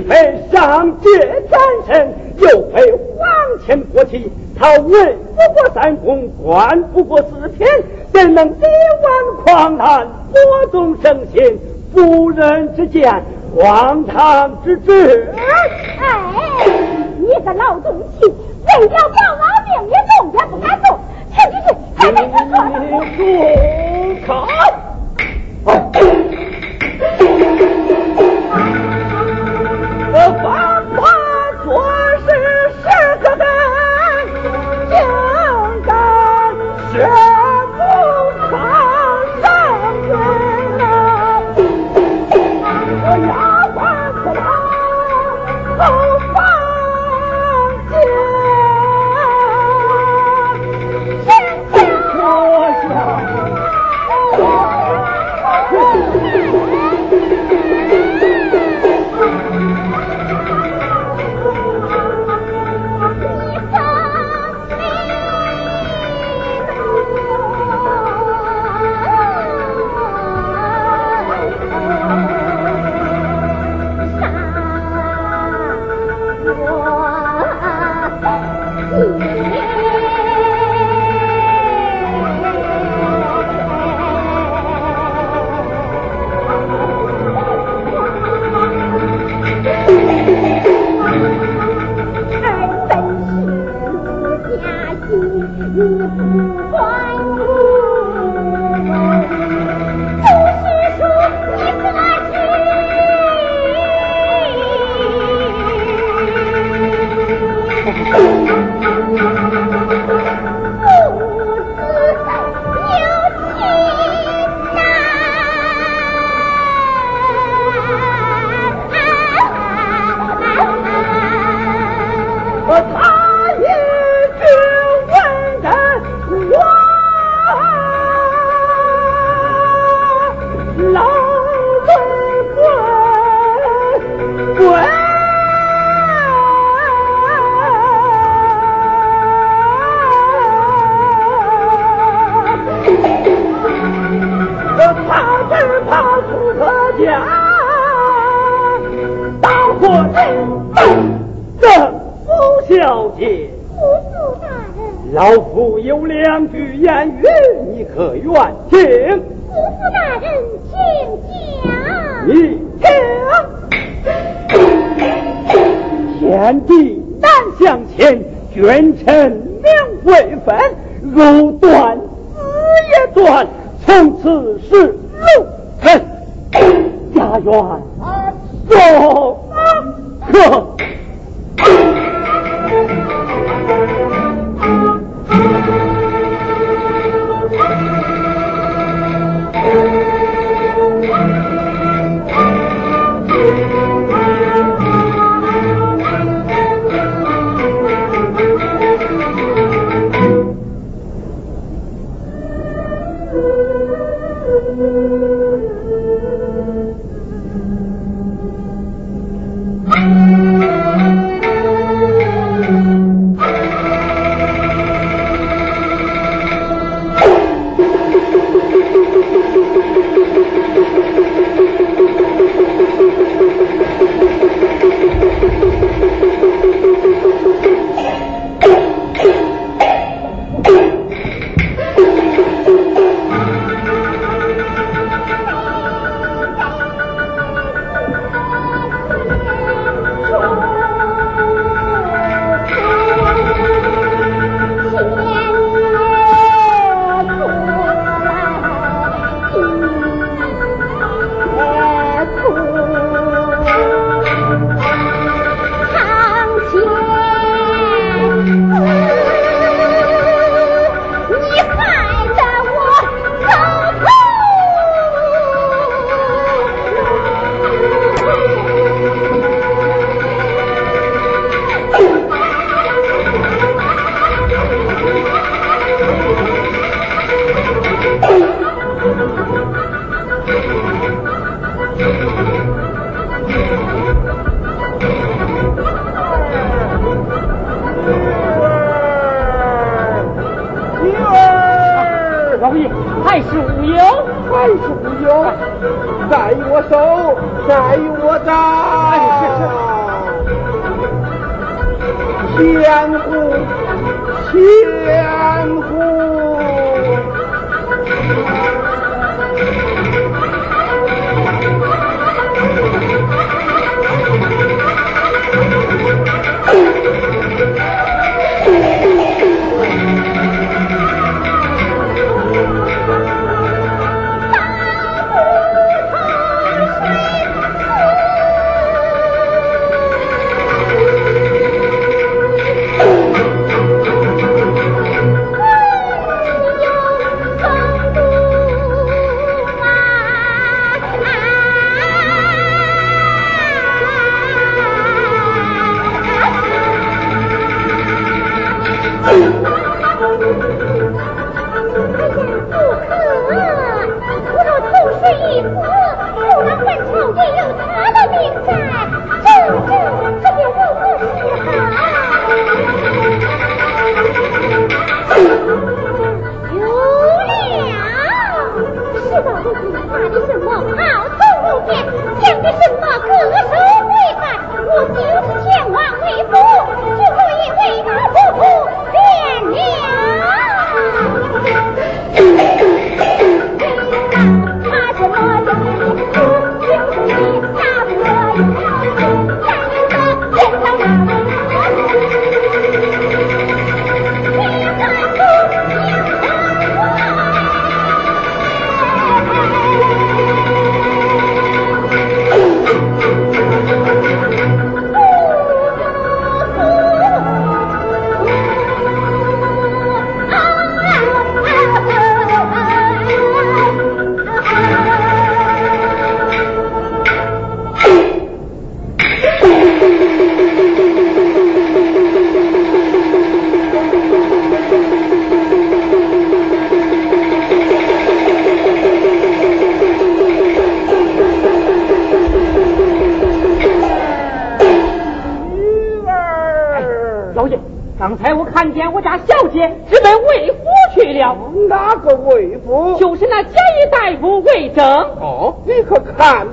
非上界战神又非皇亲国戚他为不过三公管不过四品怎能力挽狂澜播动生心夫人之见荒唐之至。哎你个老东西为了保老命你动也不敢动请进去快被我说你住口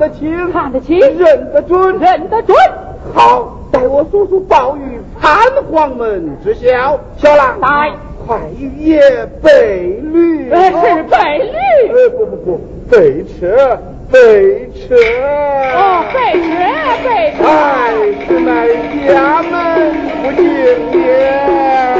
得清？看得清，认得准，认得准。好，待我叔叔报与潘黄门知晓。小郎，来，快与爷备驴。是备驴。呃，不不不，备车，备车。哦，备车，备车。哎，是乃家门不敬也。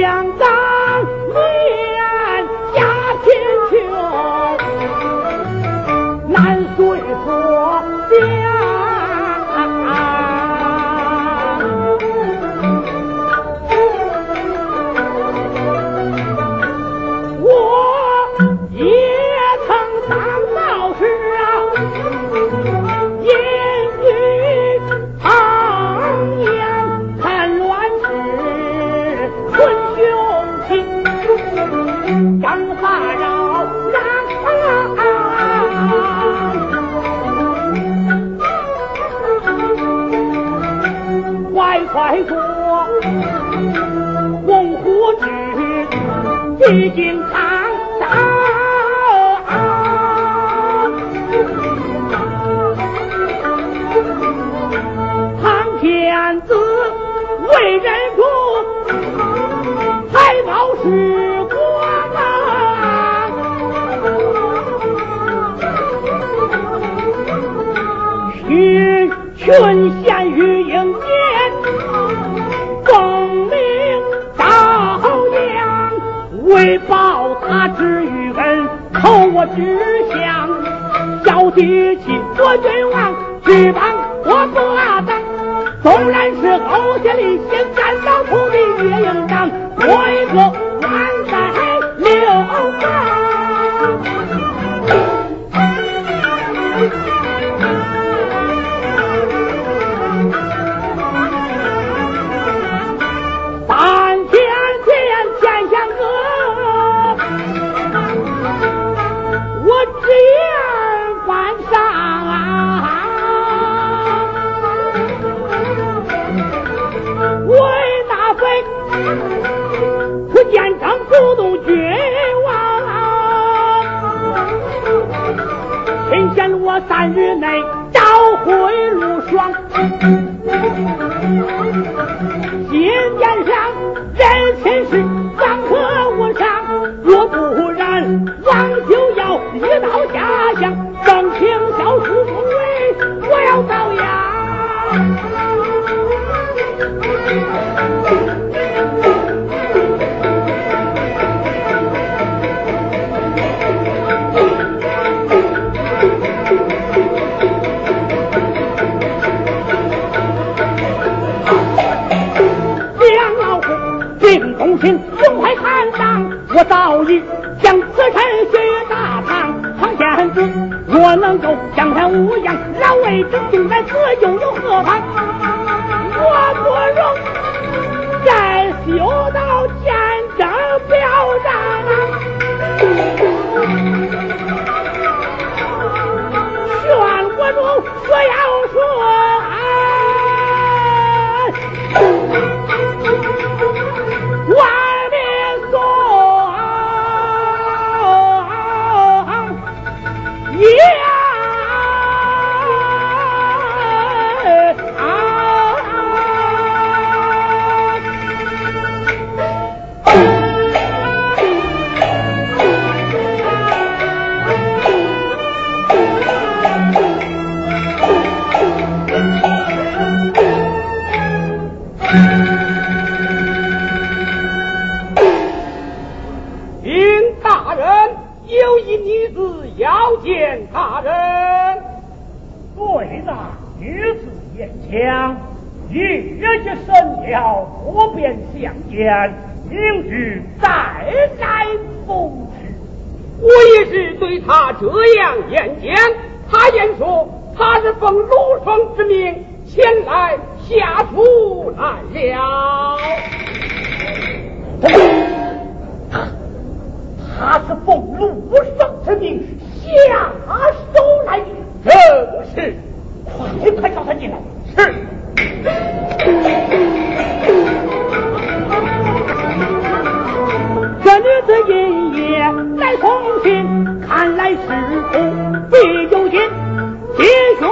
想到之几经长沙。天子为人主，财宝是国啊！许群贤给我有一女子要见他人。对那女子言讲，你这些神鸟我便相见，明日再来奉旨。我也是对他这样言讲，他言说他是奉陆双之命前来下厨来了。他他是奉陆上之命下手来的，正是。快快叫他进来。是。这女子因夜来送信，看来是苦必有心，弟兄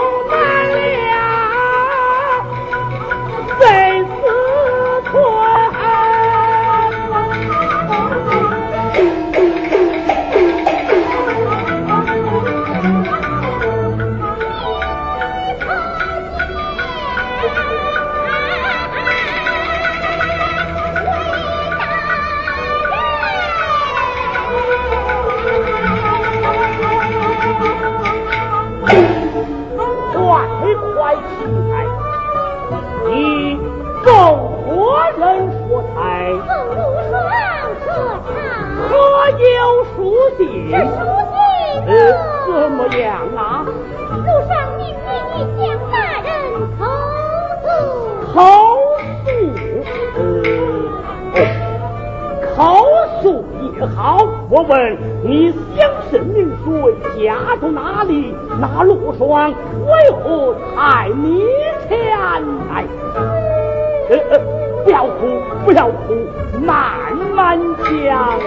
信，这书信怎么样啊？路上明明你向大人投诉，投诉，呃，投诉也好，我问你乡试名谁？家住哪里？那陆上为何才你前来？呃呃，不要哭，不要哭，慢慢讲。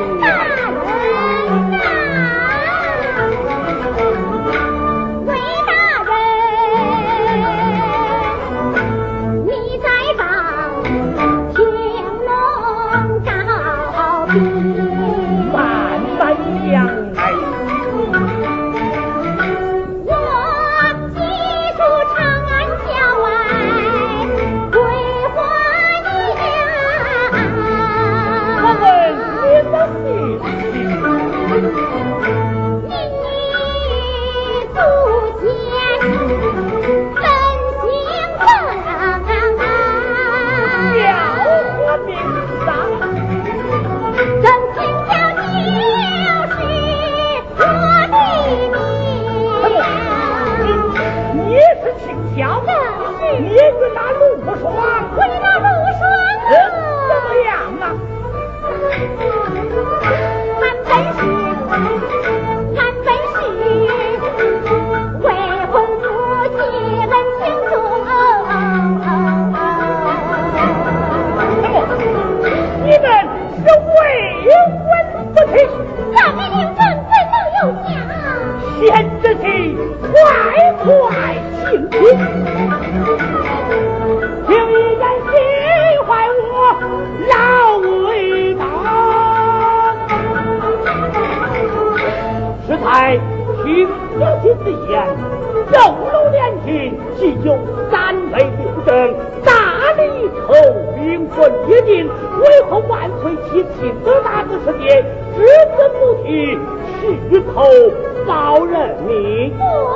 你。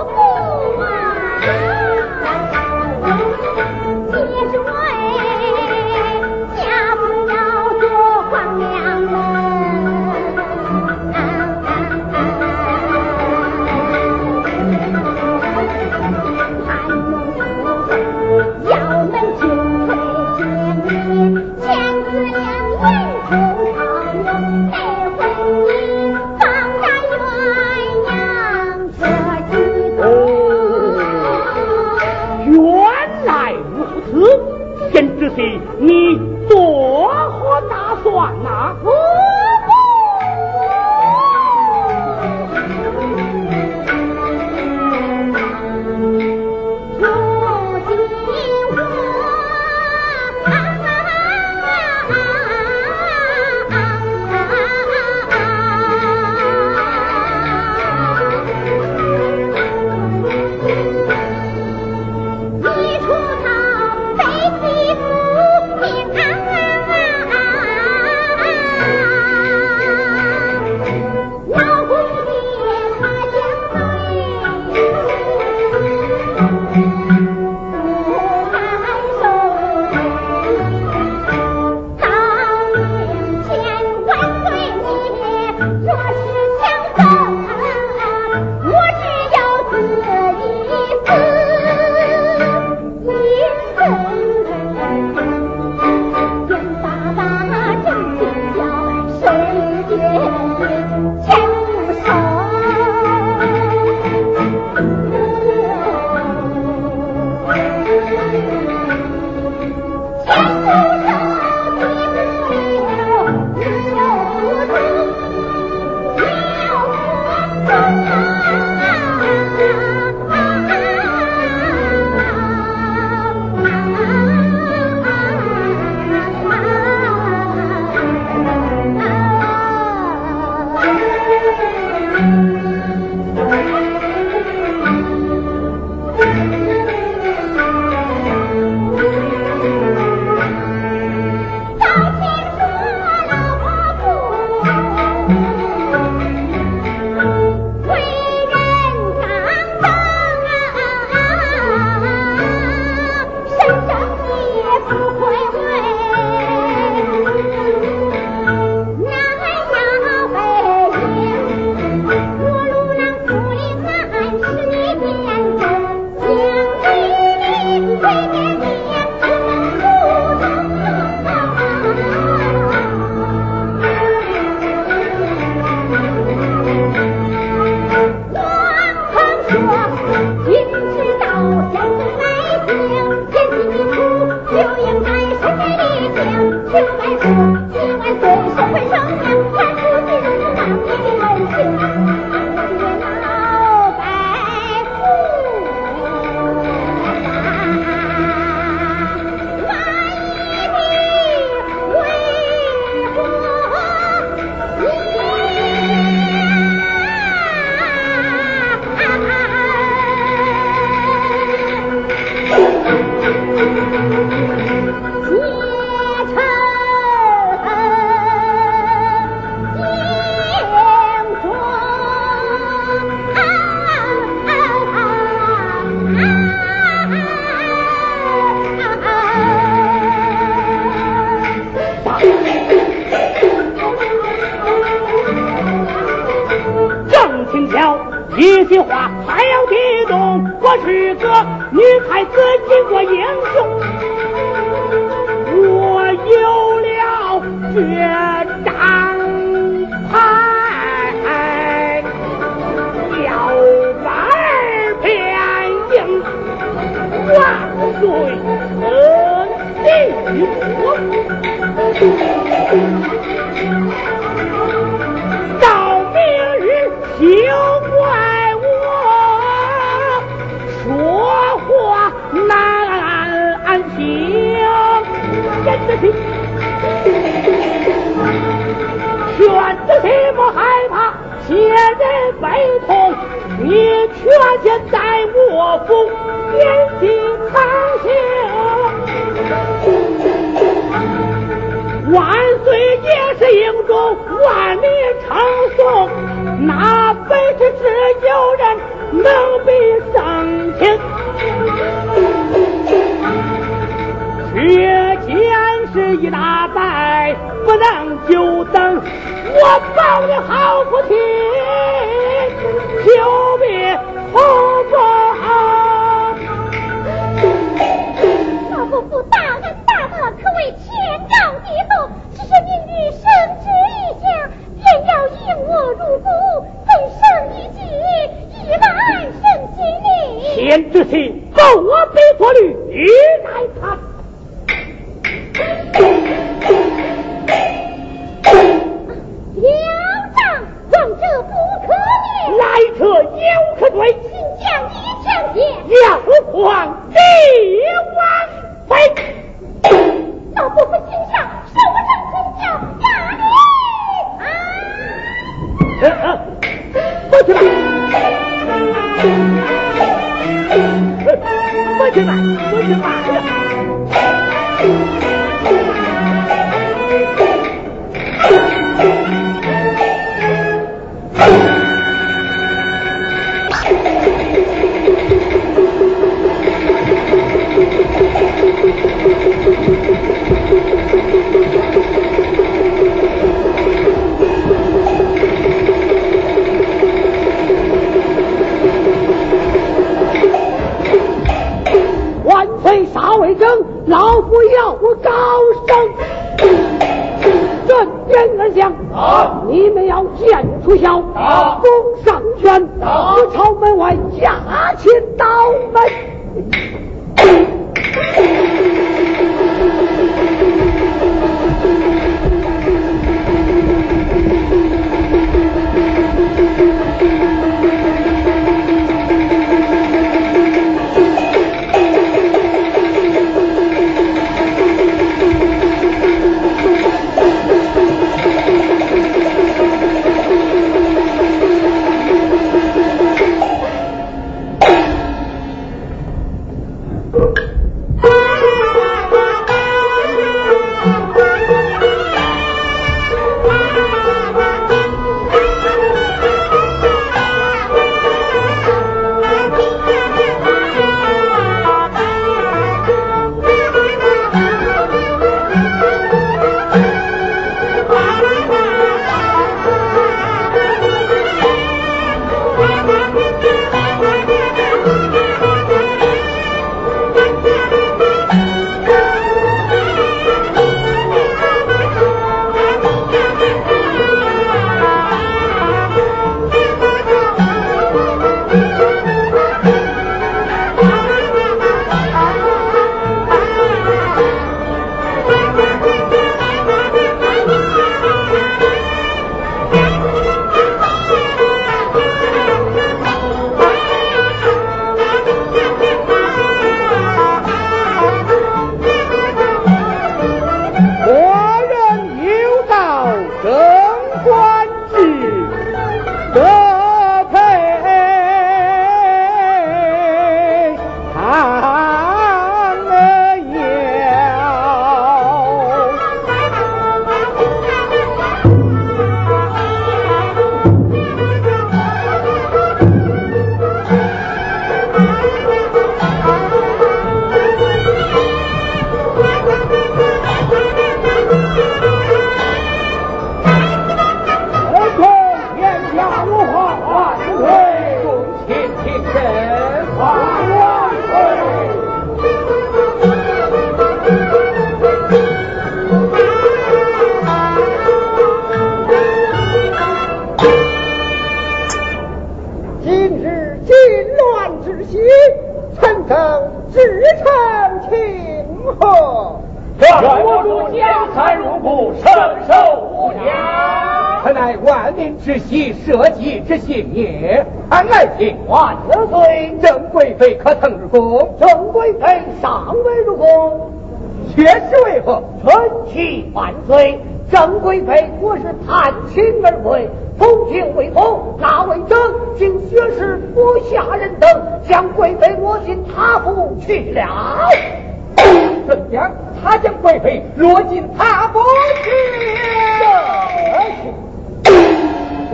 是个女太子巾帼英雄？我有了绝劝着你莫害怕？千人悲痛你却见在我府点起苍穹万岁也是英主万里称颂哪我好。你要俺来请万岁！郑贵妃可曾入宫？郑贵妃尚未入宫，却是为何？臣启万岁！郑贵妃我是探亲而归，同行未同，那位正竟学士不下人等将贵妃落进他府去了。怎样？他将贵妃落进他府去？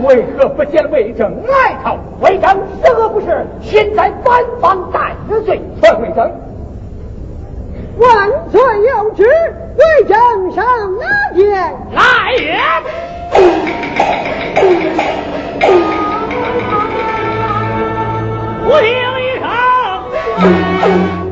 为何不见魏征来朝？魏征是何不是？现在反方待着罪，传魏征。万岁有旨，魏征上哪见？来也！我听一声，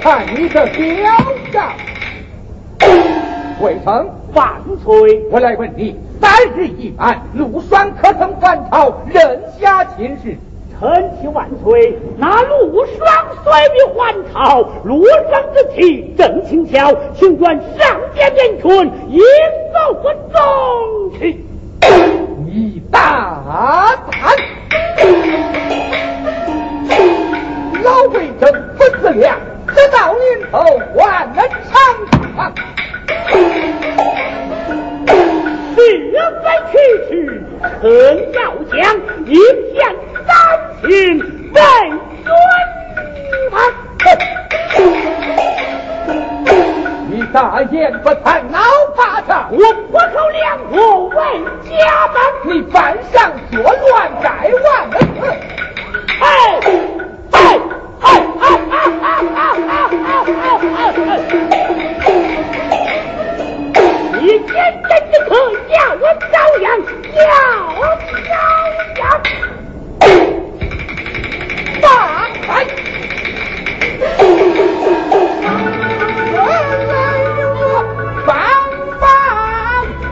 看你的表彰？魏征，万岁！我来问你：三日一案，陆双可曾返朝，任下亲事？臣启万岁，那陆双虽未还朝，陆双之气正轻巧，请愿上殿面君，应否不中去？你大直到临头万人长堂。是非区区，臣要将应县三秦被尊他。你大言不惭，闹巴掌！我破口两国为家门。你犯上作乱，该万死！哎哎真的可叫我遭殃，要遭殃！放开！放放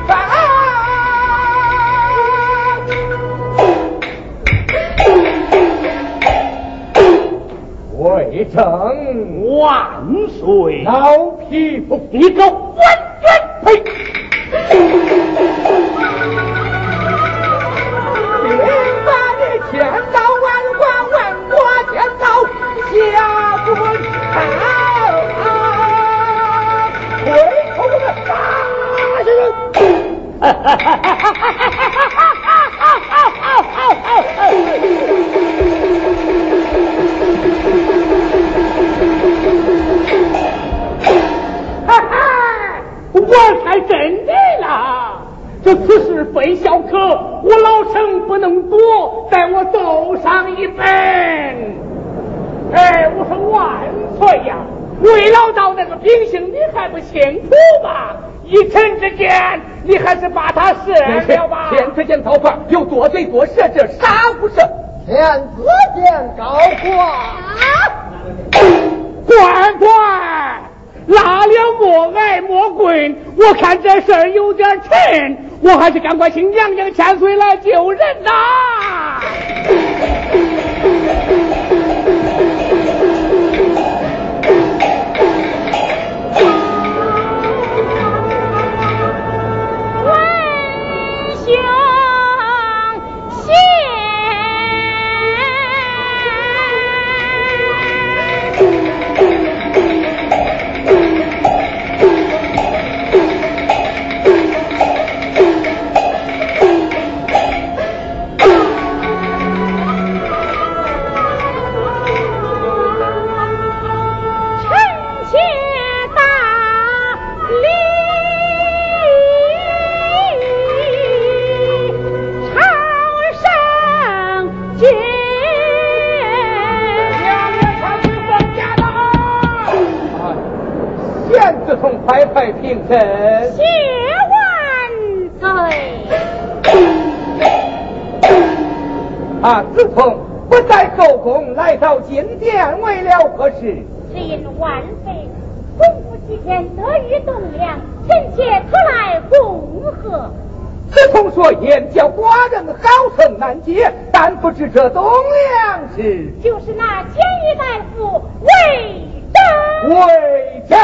放！魏征，万岁！老匹夫，你个混万岁呀！魏老道那个秉性你还不清楚吗？一臣之见，你还是把他赦了吧。天子见造反，又多罪多赦，这杀不赦？天子见高官，乖乖，拉了莫挨莫滚，我看这事儿有点沉，我还是赶快请娘娘千岁来救人呐！快快平身，谢万岁。啊，自从不在后宫，来到金殿，为了何事？只因万岁功夫几天得于栋梁，臣妾特来恭贺。自从说言叫寡人好生难接，但不知这栋梁是？就是那千狱大夫魏征。魏征。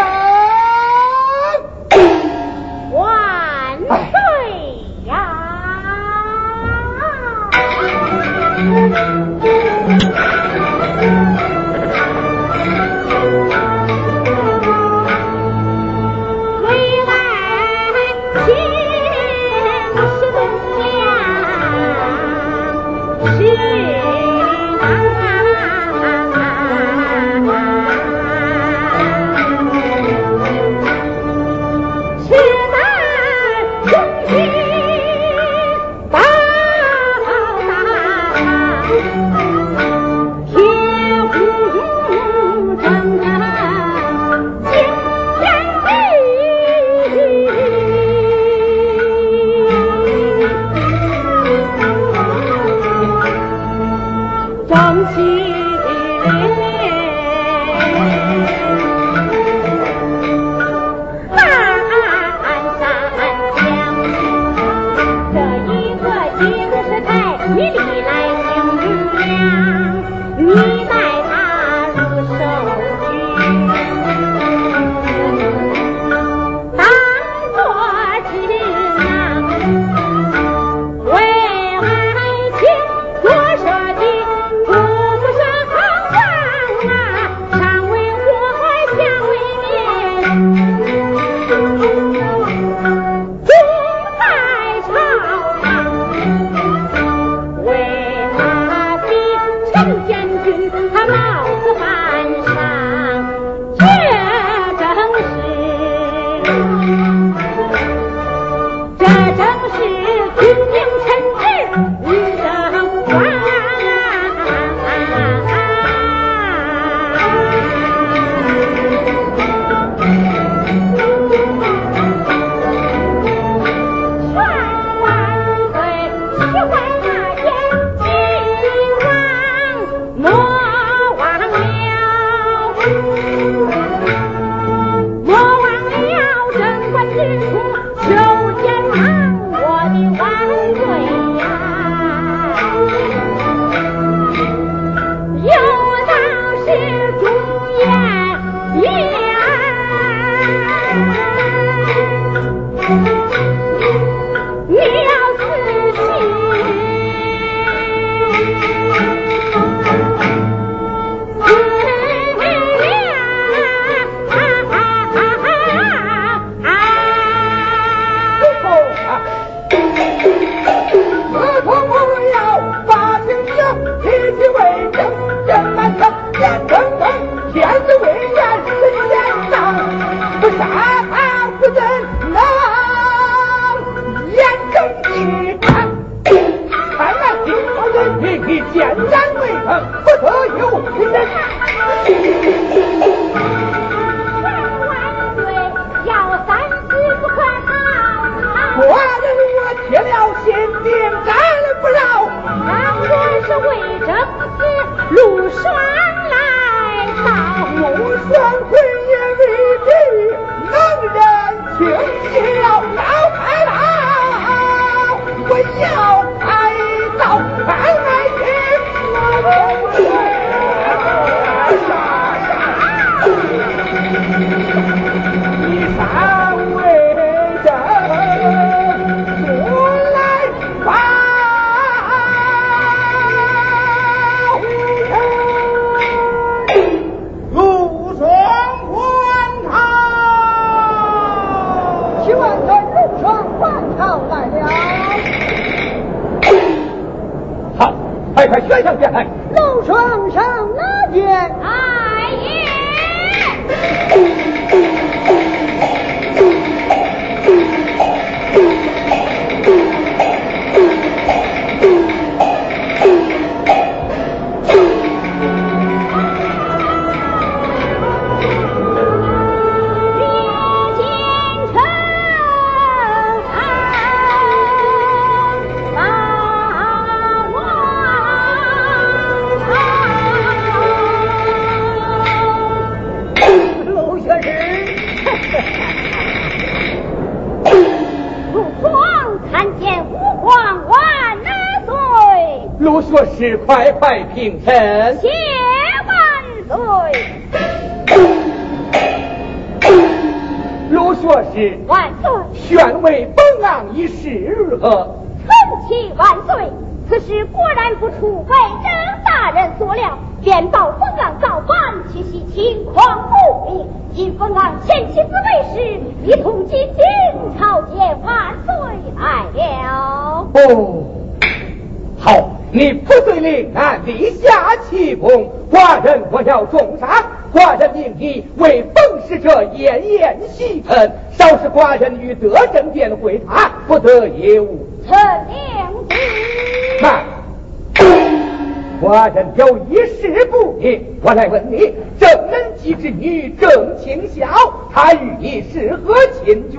有一事不明，我来问你：正门吉之女郑清晓，她与你是何亲眷？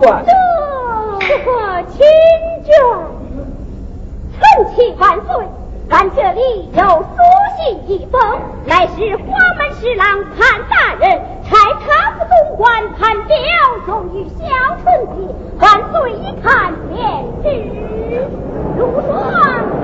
这何亲眷？臣妾万岁。俺这里有书信一封，乃是花门侍郎潘大人差他府总管潘彪送与小春的，万岁一看便知。如霜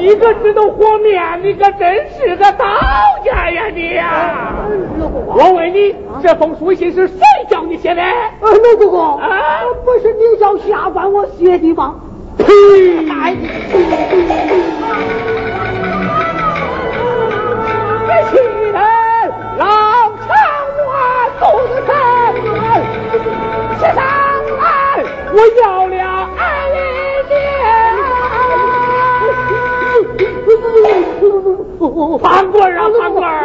一个知道和面，你可真是个刀家呀你呀！我问你，这封书信是谁叫你写的？陆公公，啊，不是你叫下官我写的吗？呸！这气人，老长我肚子疼，吃上来，我要了判官啊，判官！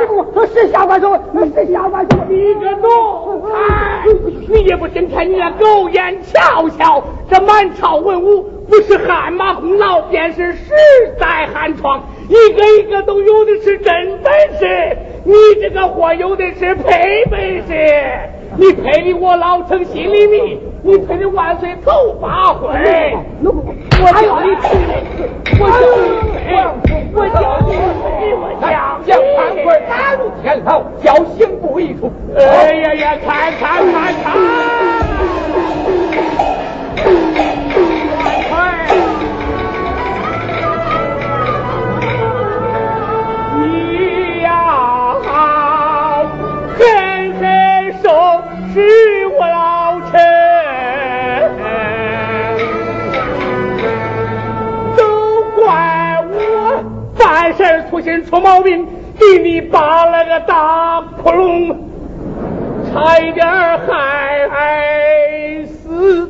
是下官说，是下官说。你个奴才，你也不听天，你那狗眼瞧瞧，这满朝文武不是汗马功劳，便是实在寒窗，一个一个都有的是真本事，你这个货有的是配本事，你配的我老成心里密，你配的万岁头发灰。我叫你去，我叫你去，我叫你去，我叫将判官打入天牢，叫刑部一处。哎呀呀，看看看看！你呀，狠狠收拾办事粗心出毛病，给你扒了个大窟窿，差一点害死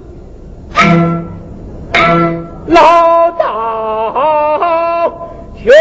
老大兄。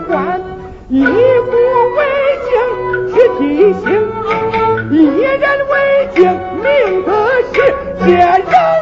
官一不为敬去提醒一人为敬明德世界人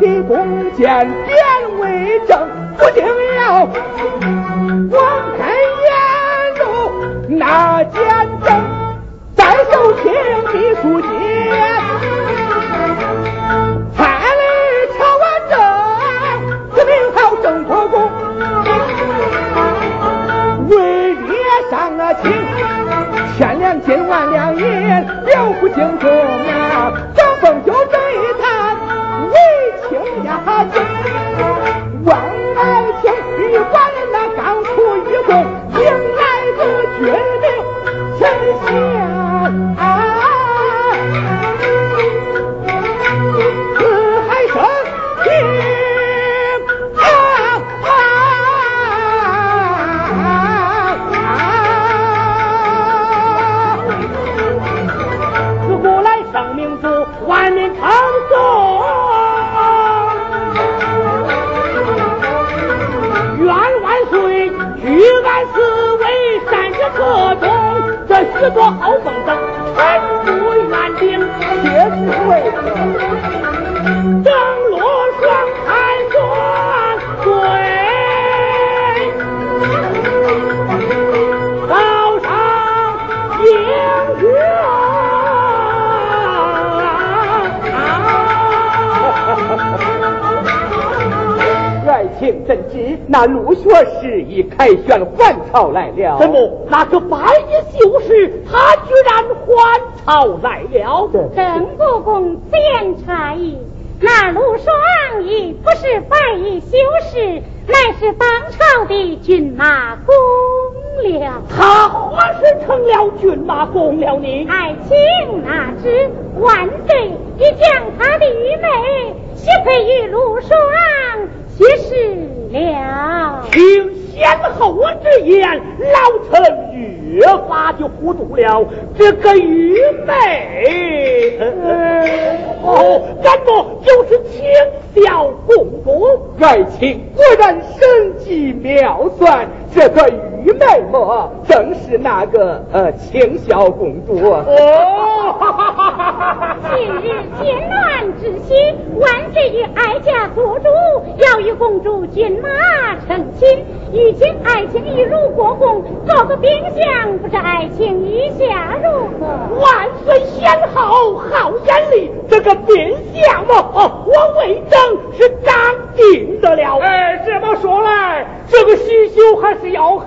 的弓箭变为正，不定要我好风筝沉不愿睛却是为争罗双婵娟嘴上映月爱卿怎知那陆学士已开选还朝来了。怎么那个白衣秀士他居然还朝来了？郑国公此言差矣。那陆双已不是白衣修士，乃是当朝的骏马公了。他何时成了骏马公了呢？爱卿哪知，万岁已将他的愚昧许配于陆双学士了。听先后之言，老臣越发就糊涂了。这个愚昧，哦，怎么就是青小公主？爱卿果然神机妙算，这个愚昧么，正是那个呃青霄公主。哦，今日 chiến 乱之夕，万岁与哀家做主，要与公主骏马成亲。如今爱卿与鲁国公做个冰箱，不知爱情意下如何？万岁先好好眼力，这个变相嘛，哦，我魏征是当定的了。哎，这么说来，这个喜酒还是要喝，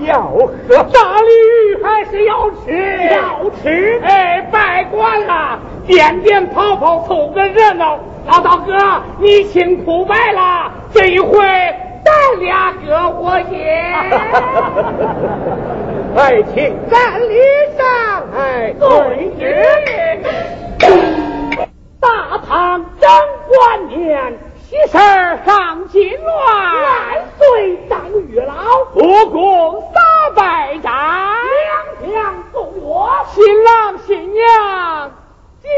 要喝大驴还是要吃，要吃哎，拜官了，点点跑跑凑个热闹。老大哥，你辛苦白了，这一回咱俩各活些。爱卿站礼上，哎，对之。大唐贞观年，喜事上金銮，万岁当月老，不共三百丈，两相送我，新郎新娘交一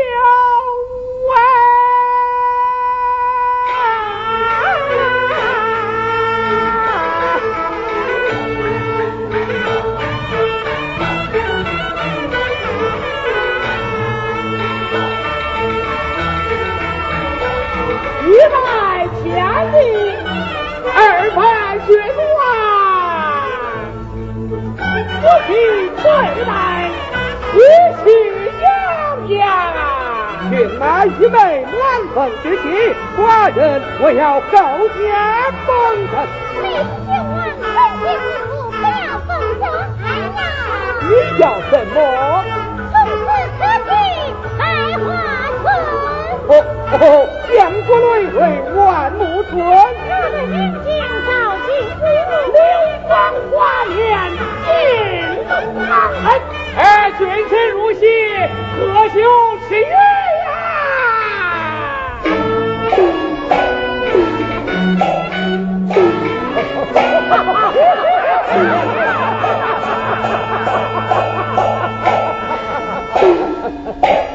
拜血暖，夫妻对待，喜气洋洋。骏马一枚难逢之期，寡人我要后天封神。你千万恳请你我不要奉承哎呀！你要什么？从此可替百花村。哦哦，建国累为万木村。我的明镜照金珠，流光花面尽中藏恨哎君臣如戏何求其愿呀！